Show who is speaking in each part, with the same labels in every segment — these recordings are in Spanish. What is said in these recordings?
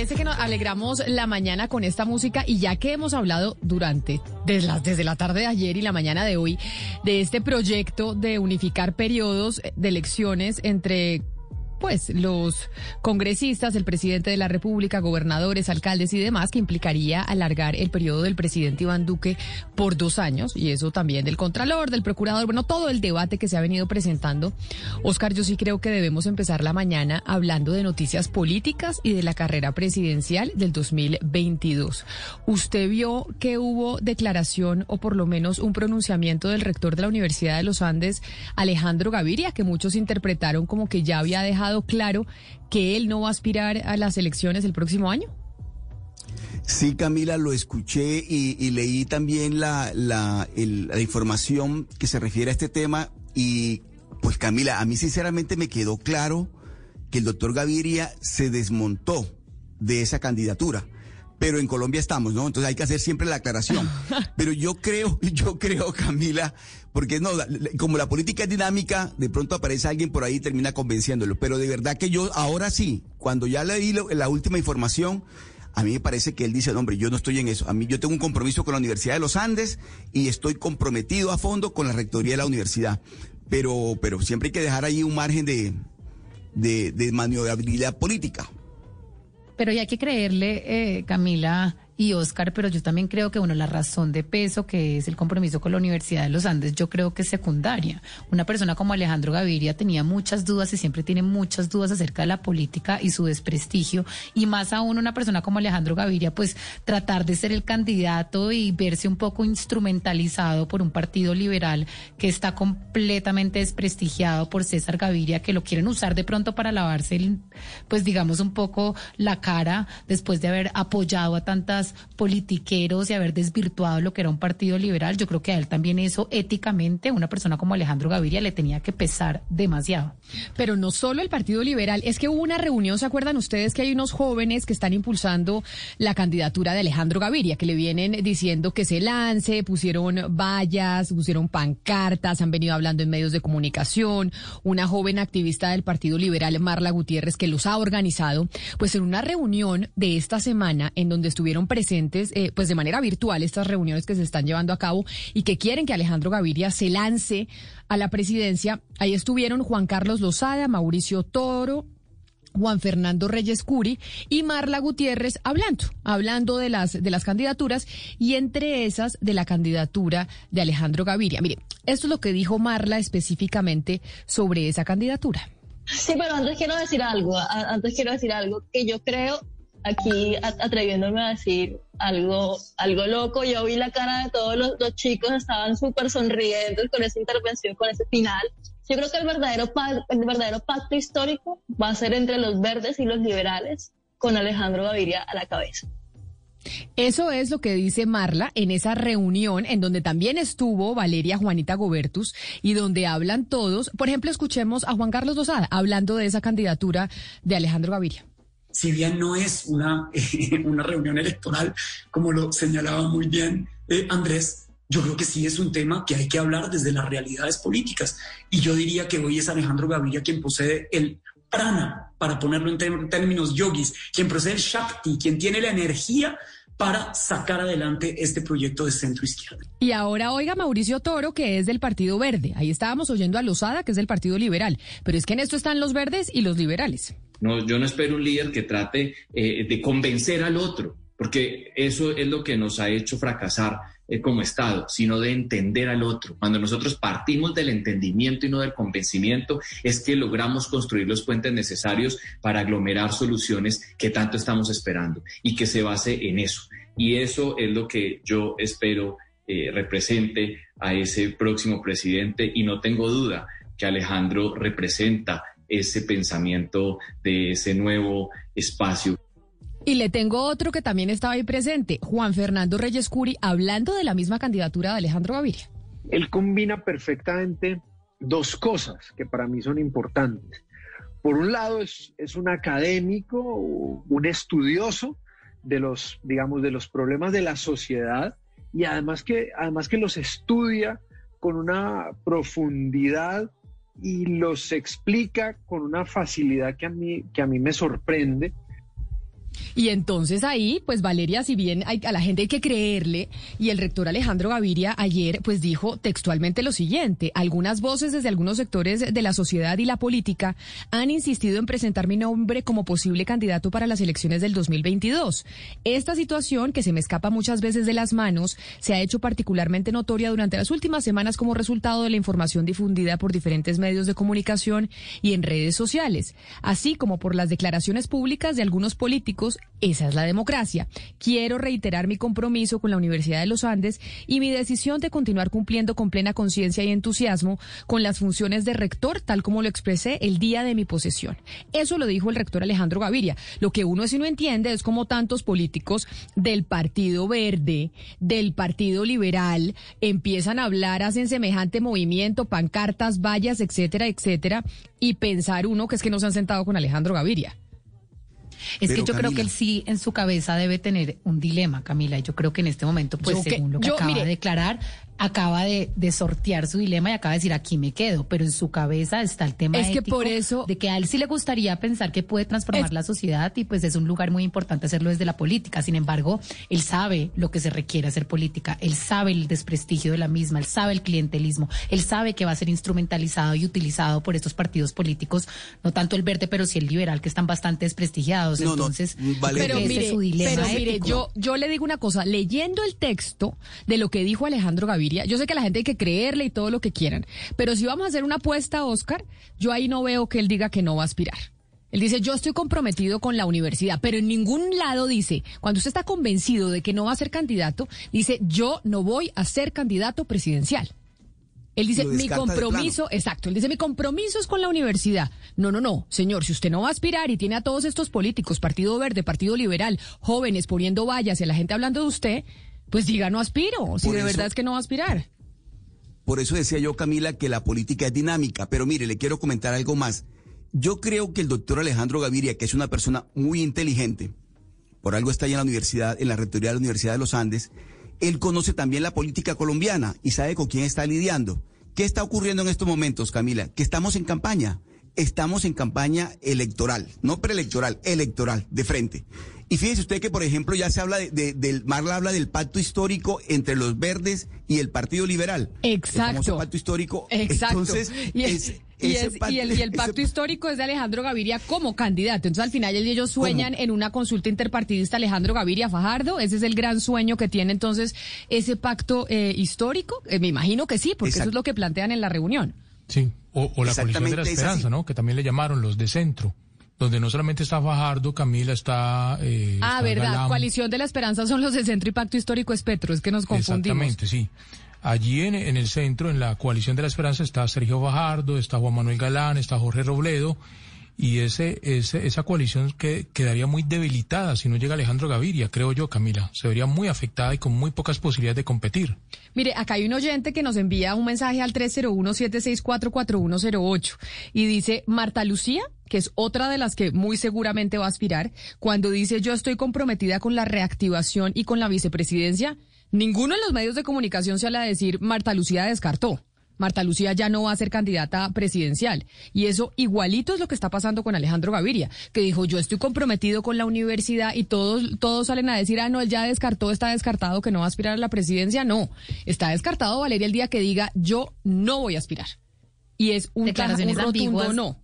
Speaker 1: parece que nos alegramos la mañana con esta música y ya que hemos hablado durante, desde la, desde la tarde de ayer y la mañana de hoy, de este proyecto de unificar periodos de elecciones entre pues los congresistas, el presidente de la República, gobernadores, alcaldes y demás, que implicaría alargar el periodo del presidente Iván Duque por dos años, y eso también del Contralor, del Procurador, bueno, todo el debate que se ha venido presentando. Oscar, yo sí creo que debemos empezar la mañana hablando de noticias políticas y de la carrera presidencial del 2022. ¿Usted vio que hubo declaración o por lo menos un pronunciamiento del rector de la Universidad de los Andes, Alejandro Gaviria, que muchos interpretaron como que ya había dejado claro que él no va a aspirar a las elecciones el próximo año?
Speaker 2: Sí, Camila, lo escuché y, leí también la, la, información que se refiere a este tema y pues Camila, a mí sinceramente me quedó claro que el doctor Gaviria se desmontó de esa candidatura pero en Colombia estamos, ¿no? Entonces hay que hacer siempre la aclaración. Pero yo creo, yo creo, Camila, porque no, como la política es dinámica, de pronto aparece alguien por ahí y termina convenciéndolo. Pero de verdad que yo ahora sí, cuando ya leí la última información, a mí me parece que él dice, no, hombre, yo no estoy en eso. A mí yo tengo un compromiso con la Universidad de los Andes y estoy comprometido a fondo con la rectoría de la universidad. Pero, pero siempre hay que dejar ahí un margen de, de, de maniobrabilidad política.
Speaker 3: Pero hay que creerle, eh, Camila, y Oscar, pero yo también creo que, bueno, la razón de peso que es el compromiso con la Universidad de los Andes, yo creo que es secundaria. Una persona como Alejandro Gaviria tenía muchas dudas y siempre tiene muchas dudas acerca de la política y su desprestigio, y más aún una persona como Alejandro Gaviria, pues tratar de ser el candidato y verse un poco instrumentalizado por un partido liberal que está completamente desprestigiado por César Gaviria, que lo quieren usar de pronto para lavarse, pues digamos, un poco la cara después de haber apoyado a tantas politiqueros y haber desvirtuado lo que era un partido liberal, yo creo que a él también eso éticamente, una persona como Alejandro Gaviria le tenía que pesar demasiado.
Speaker 1: Pero no solo el Partido Liberal, es que hubo una reunión, ¿se acuerdan ustedes que hay unos jóvenes que están impulsando la candidatura de Alejandro Gaviria, que le vienen diciendo que se lance, pusieron vallas, pusieron pancartas, han venido hablando en medios de comunicación, una joven activista del Partido Liberal, Marla Gutiérrez, que los ha organizado, pues en una reunión de esta semana en donde estuvieron presentes eh, pues de manera virtual estas reuniones que se están llevando a cabo y que quieren que Alejandro Gaviria se lance a la presidencia. Ahí estuvieron Juan Carlos Lozada, Mauricio Toro, Juan Fernando Reyes Curi y Marla Gutiérrez hablando, hablando de las, de las candidaturas y entre esas de la candidatura de Alejandro Gaviria. Mire, esto es lo que dijo Marla específicamente sobre esa candidatura.
Speaker 4: Sí, pero antes quiero decir algo, antes quiero decir algo que yo creo aquí atreviéndome a decir algo, algo loco. Yo vi la cara de todos los, chicos, estaban súper sonrientes con esa intervención, con ese final. Yo creo que el verdadero, el verdadero pacto histórico va a ser entre los verdes y los liberales, con Alejandro Gaviria a la cabeza.
Speaker 1: Eso es lo que dice Marla en esa reunión en donde también estuvo Valeria Juanita Gobertus y donde hablan todos. Por ejemplo, escuchemos a Juan Carlos Dosada hablando de esa candidatura de Alejandro Gaviria
Speaker 5: si bien no es una, una reunión electoral, como lo señalaba muy bien eh, Andrés, yo creo que sí es un tema que hay que hablar desde las realidades políticas. Y yo diría que hoy es Alejandro Gaviria quien posee el prana, para ponerlo en términos yogis, quien posee el Shakti, quien tiene la energía para sacar adelante este proyecto de centro izquierda.
Speaker 1: Y ahora oiga Mauricio Toro, que es del Partido Verde. Ahí estábamos oyendo a Lozada, que es del Partido Liberal. Pero es que en esto están los verdes y los liberales.
Speaker 6: No, yo no espero un líder que trate eh, de convencer al otro, porque eso es lo que nos ha hecho fracasar eh, como Estado, sino de entender al otro. Cuando nosotros partimos del entendimiento y no del convencimiento, es que logramos construir los puentes necesarios para aglomerar soluciones que tanto estamos esperando y que se base en eso. Y eso es lo que yo espero eh, represente a ese próximo presidente y no tengo duda que Alejandro representa ese pensamiento de ese nuevo espacio.
Speaker 1: Y le tengo otro que también estaba ahí presente, Juan Fernando Reyes Curi, hablando de la misma candidatura de Alejandro Gaviria.
Speaker 7: Él combina perfectamente dos cosas que para mí son importantes. Por un lado es, es un académico, un estudioso de los, digamos, de los problemas de la sociedad y además que, además que los estudia con una profundidad y los explica con una facilidad que a mí, que a mí me sorprende.
Speaker 1: Y entonces ahí, pues Valeria, si bien hay, a la gente hay que creerle, y el rector Alejandro Gaviria ayer, pues dijo textualmente lo siguiente, algunas voces desde algunos sectores de la sociedad y la política han insistido en presentar mi nombre como posible candidato para las elecciones del 2022. Esta situación, que se me escapa muchas veces de las manos, se ha hecho particularmente notoria durante las últimas semanas como resultado de la información difundida por diferentes medios de comunicación y en redes sociales, así como por las declaraciones públicas de algunos políticos esa es la democracia. Quiero reiterar mi compromiso con la Universidad de los Andes y mi decisión de continuar cumpliendo con plena conciencia y entusiasmo con las funciones de rector, tal como lo expresé el día de mi posesión. Eso lo dijo el rector Alejandro Gaviria. Lo que uno si no entiende es cómo tantos políticos del Partido Verde, del Partido Liberal, empiezan a hablar, hacen semejante movimiento, pancartas, vallas, etcétera, etcétera, y pensar uno que es que no se han sentado con Alejandro Gaviria.
Speaker 3: Es que yo creo que él sí en su cabeza debe tener un dilema, Camila, y yo creo que en este momento, pues según lo que acaba de declarar, acaba de, sortear su dilema y acaba de decir aquí me quedo, pero en su cabeza está el tema
Speaker 1: es que por eso,
Speaker 3: de que a él sí le gustaría pensar que puede transformar la sociedad y pues es un lugar muy importante hacerlo desde la política. Sin embargo, él sabe lo que se requiere hacer política, él sabe el desprestigio de la misma, él sabe el clientelismo, él sabe que va a ser instrumentalizado y utilizado por estos partidos políticos, no tanto el verde, pero sí el liberal, que están bastante desprestigiados. Entonces,
Speaker 1: pero mire, pero mire, yo, yo le digo una cosa, leyendo el texto de lo que dijo Alejandro Gaviria, yo sé que la gente hay que creerle y todo lo que quieran, pero si vamos a hacer una apuesta, Oscar, yo ahí no veo que él diga que no va a aspirar. Él dice, yo estoy comprometido con la universidad, pero en ningún lado dice, cuando usted está convencido de que no va a ser candidato, dice, yo no voy a ser candidato presidencial. Él dice, mi compromiso, exacto, él dice, mi compromiso es con la universidad. No, no, no, señor, si usted no va a aspirar y tiene a todos estos políticos, Partido Verde, Partido Liberal, jóvenes poniendo vallas y a la gente hablando de usted, pues diga, no aspiro, si de verdad es que no va a aspirar.
Speaker 2: Por eso decía yo, Camila, que la política es dinámica. Pero mire, le quiero comentar algo más. Yo creo que el doctor Alejandro Gaviria, que es una persona muy inteligente, por algo está ahí en la universidad, en la rectoría de la Universidad de los Andes, él conoce también la política colombiana y sabe con quién está lidiando. ¿Qué está ocurriendo en estos momentos, Camila? Que estamos en campaña. Estamos en campaña electoral, no preelectoral, electoral, de frente. Y fíjese usted que, por ejemplo, ya se habla de, del, Marla habla del pacto histórico entre los verdes y el Partido Liberal.
Speaker 1: Exacto.
Speaker 2: El pacto histórico.
Speaker 1: Exacto. Entonces, y, el, pacto histórico es de Alejandro Gaviria como candidato. Entonces, al final ellos sueñan en una consulta interpartidista Alejandro Gaviria Fajardo. Ese es el gran sueño que tiene entonces ese pacto eh, histórico. Eh, me imagino que sí, porque eso es lo que plantean en la reunión.
Speaker 8: Sí, o, o la coalición de la esperanza, ¿no? Que también le llamaron los de centro donde no solamente está Fajardo, Camila está...
Speaker 1: Eh, ah, verdad, Coalición de la Esperanza son los de Centro y Pacto Histórico es Petro, es que nos confundimos.
Speaker 8: Exactamente, sí. Allí en, en el centro, en la Coalición de la Esperanza, está Sergio Fajardo, está Juan Manuel Galán, está Jorge Robledo, y ese, ese, esa coalición que quedaría muy debilitada si no llega Alejandro Gaviria, creo yo, Camila. Se vería muy afectada y con muy pocas posibilidades de competir.
Speaker 1: Mire, acá hay un oyente que nos envía un mensaje al 301-764-4108 y dice, Marta Lucía, que es otra de las que muy seguramente va a aspirar, cuando dice yo estoy comprometida con la reactivación y con la vicepresidencia, ninguno de los medios de comunicación se habla de decir Marta Lucía descartó. Marta Lucía ya no va a ser candidata presidencial. Y eso igualito es lo que está pasando con Alejandro Gaviria, que dijo, yo estoy comprometido con la universidad y todos, todos salen a decir, ah, no, él ya descartó, está descartado que no va a aspirar a la presidencia. No, está descartado Valeria el día que diga, yo no voy a aspirar. Y es un, un rotundo no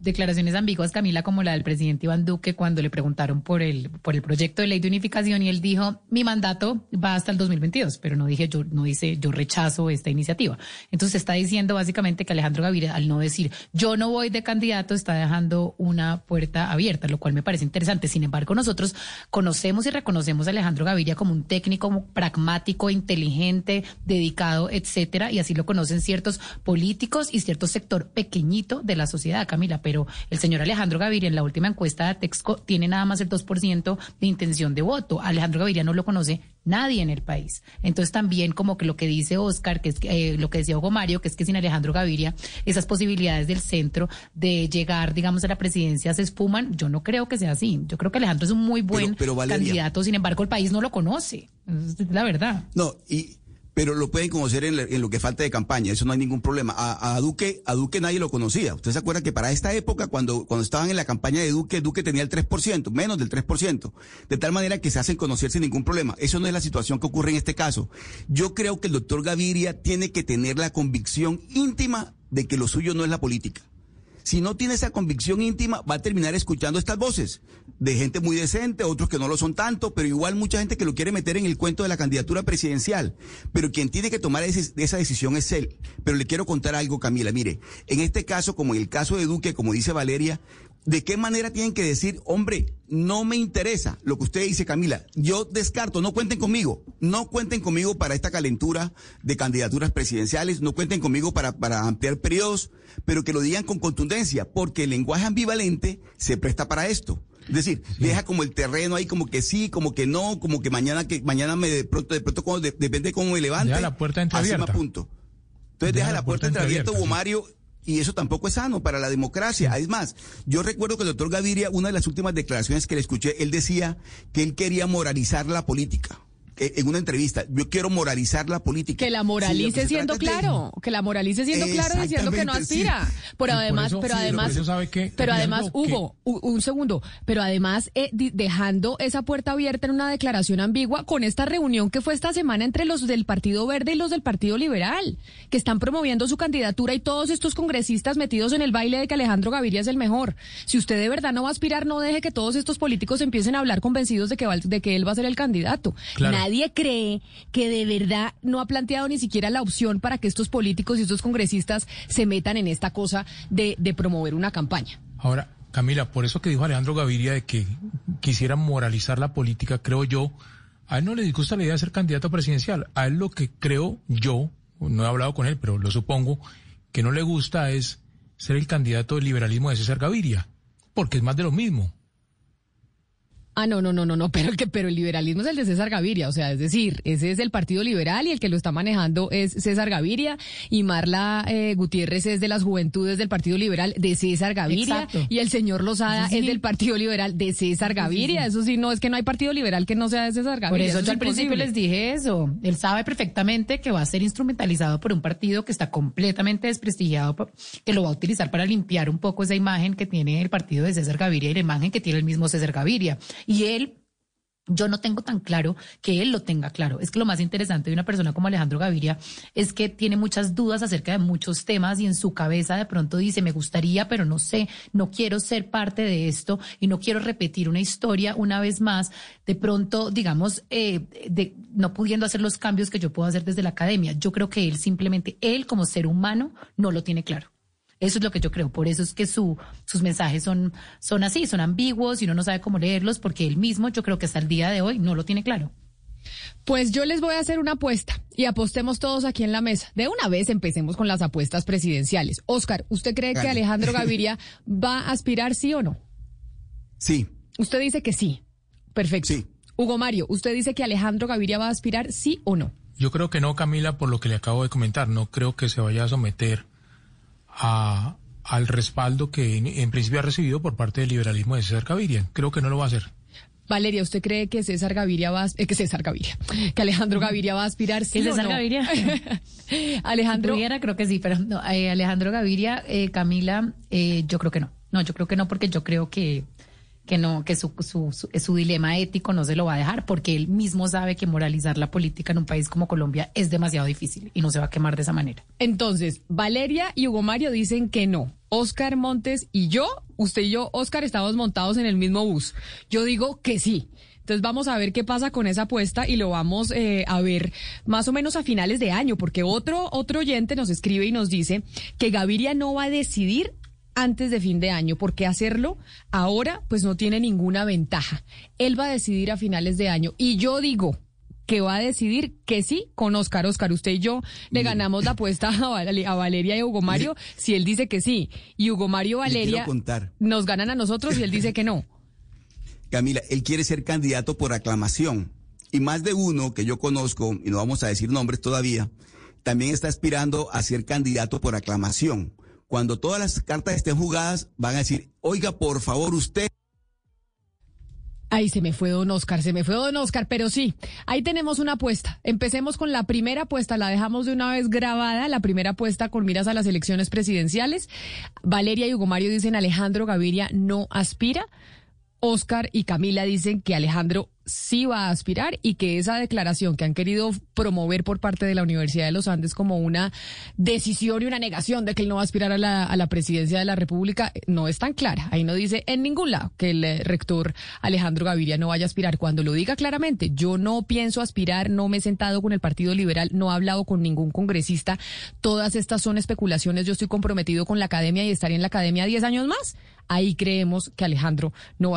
Speaker 3: declaraciones ambiguas, Camila, como la del presidente Iván Duque cuando le preguntaron por el, por el proyecto de ley de unificación y él dijo, mi mandato va hasta el 2022, pero no dije yo, no dice yo rechazo esta iniciativa. Entonces está diciendo básicamente que Alejandro Gaviria, al no decir yo no voy de candidato, está dejando una puerta abierta, lo cual me parece interesante. Sin embargo, nosotros conocemos y reconocemos a Alejandro Gaviria como un técnico pragmático, inteligente, dedicado, etcétera, y así lo conocen ciertos políticos y cierto sector pequeñito de la sociedad, Camila pero el señor Alejandro Gaviria en la última encuesta de Texco tiene nada más el 2% de intención de voto. Alejandro Gaviria no lo conoce nadie en el país. Entonces también como que lo que dice Oscar, que es eh, lo que decía Hugo Mario, que es que sin Alejandro Gaviria esas posibilidades del centro de llegar, digamos, a la presidencia se espuman, yo no creo que sea así. Yo creo que Alejandro es un muy buen candidato, sin embargo el país no lo conoce. Es la verdad.
Speaker 2: No, y pero lo pueden conocer en, lo que falta de campaña, eso no hay ningún problema. A, Duque, a Duque nadie lo conocía. Usted se acuerda que para esta época, cuando, cuando estaban en la campaña de Duque, Duque tenía el 3%, menos del 3%, de tal manera que se hacen conocer sin ningún problema. Eso no es la situación que ocurre en este caso. Yo creo que el doctor Gaviria tiene que tener la convicción íntima de que lo suyo no es la política si no tiene esa convicción íntima, va a terminar escuchando estas voces de gente muy decente, otros que no lo son tanto, pero igual mucha gente que lo quiere meter en el cuento de la candidatura presidencial. Pero quien tiene que tomar esa decisión es él. Pero le quiero contar algo, Camila. Mire, en este caso, como en el caso de Duque, como dice Valeria, ¿de qué manera tienen que decir, hombre, no me interesa lo que usted dice, Camila? Yo descarto, no cuenten conmigo, no cuenten conmigo para esta calentura de candidaturas presidenciales, no cuenten conmigo para, para ampliar periodos, pero que lo digan con contundencia, porque el lenguaje ambivalente se presta para esto. Es decir, deja como el terreno ahí como que sí, como que no, como que mañana que mañana me de pronto de pronto como depende cómo me levante.
Speaker 8: Deja la puerta entreabierta.
Speaker 2: punto. Entonces deja, la, puerta, entreabierta, Hugo Mario, y eso tampoco es sano para la democracia. Es más, yo recuerdo que el doctor Gaviria, una de las últimas declaraciones que le escuché, él decía que él quería moralizar la política en una entrevista, yo quiero moralizar la política.
Speaker 1: Que la moralice siendo claro, que la moralice siendo claro diciendo que no aspira. Pero además, pero además, pero, además, Hugo, un segundo, pero además eh, dejando esa puerta abierta en una declaración ambigua con esta reunión que fue esta semana entre los del Partido Verde y los del Partido Liberal, que están promoviendo su candidatura y todos estos congresistas metidos en el baile de que Alejandro Gaviria es el mejor. Si usted de verdad no va a aspirar, no deje que todos estos políticos empiecen a hablar convencidos de que, de que él va a ser el candidato nadie cree que de verdad no ha planteado ni siquiera la opción para que estos políticos y estos congresistas se metan en esta cosa de, promover una campaña.
Speaker 8: Ahora, Camila, por eso que dijo Alejandro Gaviria de que quisiera moralizar la política, creo yo, a él no le disgusta la idea de ser candidato presidencial. A él lo que creo yo, no he hablado con él, pero lo supongo, que no le gusta es ser el candidato del liberalismo de César Gaviria, porque es más de lo mismo.
Speaker 1: Ah, no, no, no, no, no, pero el que, pero el liberalismo es el de César Gaviria, o sea, es decir, ese es el Partido Liberal y el que lo está manejando es César Gaviria y Marla eh, Gutiérrez es de las Juventudes del Partido Liberal de César Gaviria y el señor Lozada es del Partido Liberal de César Gaviria. Eso sí, no es que no hay Partido Liberal que no sea de César Gaviria.
Speaker 3: Por eso, yo al principio les dije eso. Él sabe perfectamente que va a ser instrumentalizado por un partido que está completamente desprestigiado, que lo va a utilizar para limpiar un poco esa imagen que tiene el partido de César Gaviria y la imagen que tiene el mismo César Gaviria. Y él yo no tengo tan claro que él lo tenga claro. Es que lo más interesante de una persona como Alejandro Gaviria es que tiene muchas dudas acerca de muchos temas y en su cabeza de pronto dice, me gustaría, pero no sé, no quiero ser parte de esto y no quiero repetir una historia una vez más, de pronto, digamos, eh, de, no pudiendo hacer los cambios que yo puedo hacer desde la academia. Yo creo que él simplemente, él como ser humano, no lo tiene claro. Eso es lo que yo creo. Por eso es que su, sus mensajes son, son así, son ambiguos y uno no sabe cómo leerlos porque él mismo, yo creo que hasta el día de hoy no lo tiene claro.
Speaker 1: Pues yo les voy a hacer una apuesta y apostemos todos aquí en la mesa. De una vez empecemos con las apuestas presidenciales. Oscar, ¿usted cree que Alejandro Gaviria va a aspirar sí o no?
Speaker 2: Sí.
Speaker 1: Usted dice que sí. Perfecto. Sí. Hugo Mario, ¿usted dice que Alejandro Gaviria va a aspirar sí o no?
Speaker 8: Yo creo que no, Camila, por lo que le acabo de comentar. No creo que se vaya a someter a, al respaldo que en, principio ha recibido por parte del liberalismo de César Gaviria. Creo que no lo va a hacer.
Speaker 1: Valeria, ¿usted cree que César Gaviria va a, eh, que César Gaviria, que Alejandro Gaviria va a aspirar sí
Speaker 3: César
Speaker 1: o no?
Speaker 3: Gaviria?
Speaker 1: Alejandro
Speaker 3: creo que sí, pero no, eh, Alejandro Gaviria, eh, Camila, eh, yo creo que no. No, yo creo que no porque yo creo que que no, que su, su, su, dilema ético no se lo va a dejar, porque él mismo sabe que moralizar la política en un país como Colombia es demasiado difícil y no se va a quemar de esa manera.
Speaker 1: Entonces, Valeria y Hugo Mario dicen que no. Oscar Montes y yo, usted y yo, Oscar, estamos montados en el mismo bus. Yo digo que sí. Entonces vamos a ver qué pasa con esa apuesta y lo vamos eh, a ver más o menos a finales de año, porque otro, otro oyente nos escribe y nos dice que Gaviria no va a decidir antes de fin de año, porque hacerlo ahora pues no tiene ninguna ventaja. Él va a decidir a finales de año y yo digo que va a decidir que sí con Oscar. Oscar, usted y yo le ganamos la apuesta a, Valeria y a Hugo Mario si él dice que sí. Y Hugo Mario Valeria nos ganan a nosotros y él dice que no.
Speaker 2: Camila, él quiere ser candidato por aclamación. Y más de uno que yo conozco, y no vamos a decir nombres todavía, también está aspirando a ser candidato por aclamación cuando todas las cartas estén jugadas, van a decir, oiga, por favor, usted.
Speaker 1: Ay, se me fue don Oscar, se me fue don Oscar, pero sí, ahí tenemos una apuesta. Empecemos con la primera apuesta, la dejamos de una vez grabada, la primera apuesta con miras a las elecciones presidenciales. Valeria y Hugo Mario dicen Alejandro Gaviria no aspira. Oscar y Camila dicen que Alejandro sí va a aspirar y que esa declaración que han querido promover por parte de la Universidad de los Andes como una decisión y una negación de que él no va a aspirar a la, a la presidencia de la República no es tan clara. Ahí no dice en ningún lado que el eh, rector Alejandro Gaviria no vaya a aspirar. Cuando lo diga claramente, yo no pienso aspirar, no me he sentado con el Partido Liberal, no he hablado con ningún congresista, todas estas son especulaciones, yo estoy comprometido con la academia y estaría en la academia 10 años más. Ahí creemos que Alejandro no va a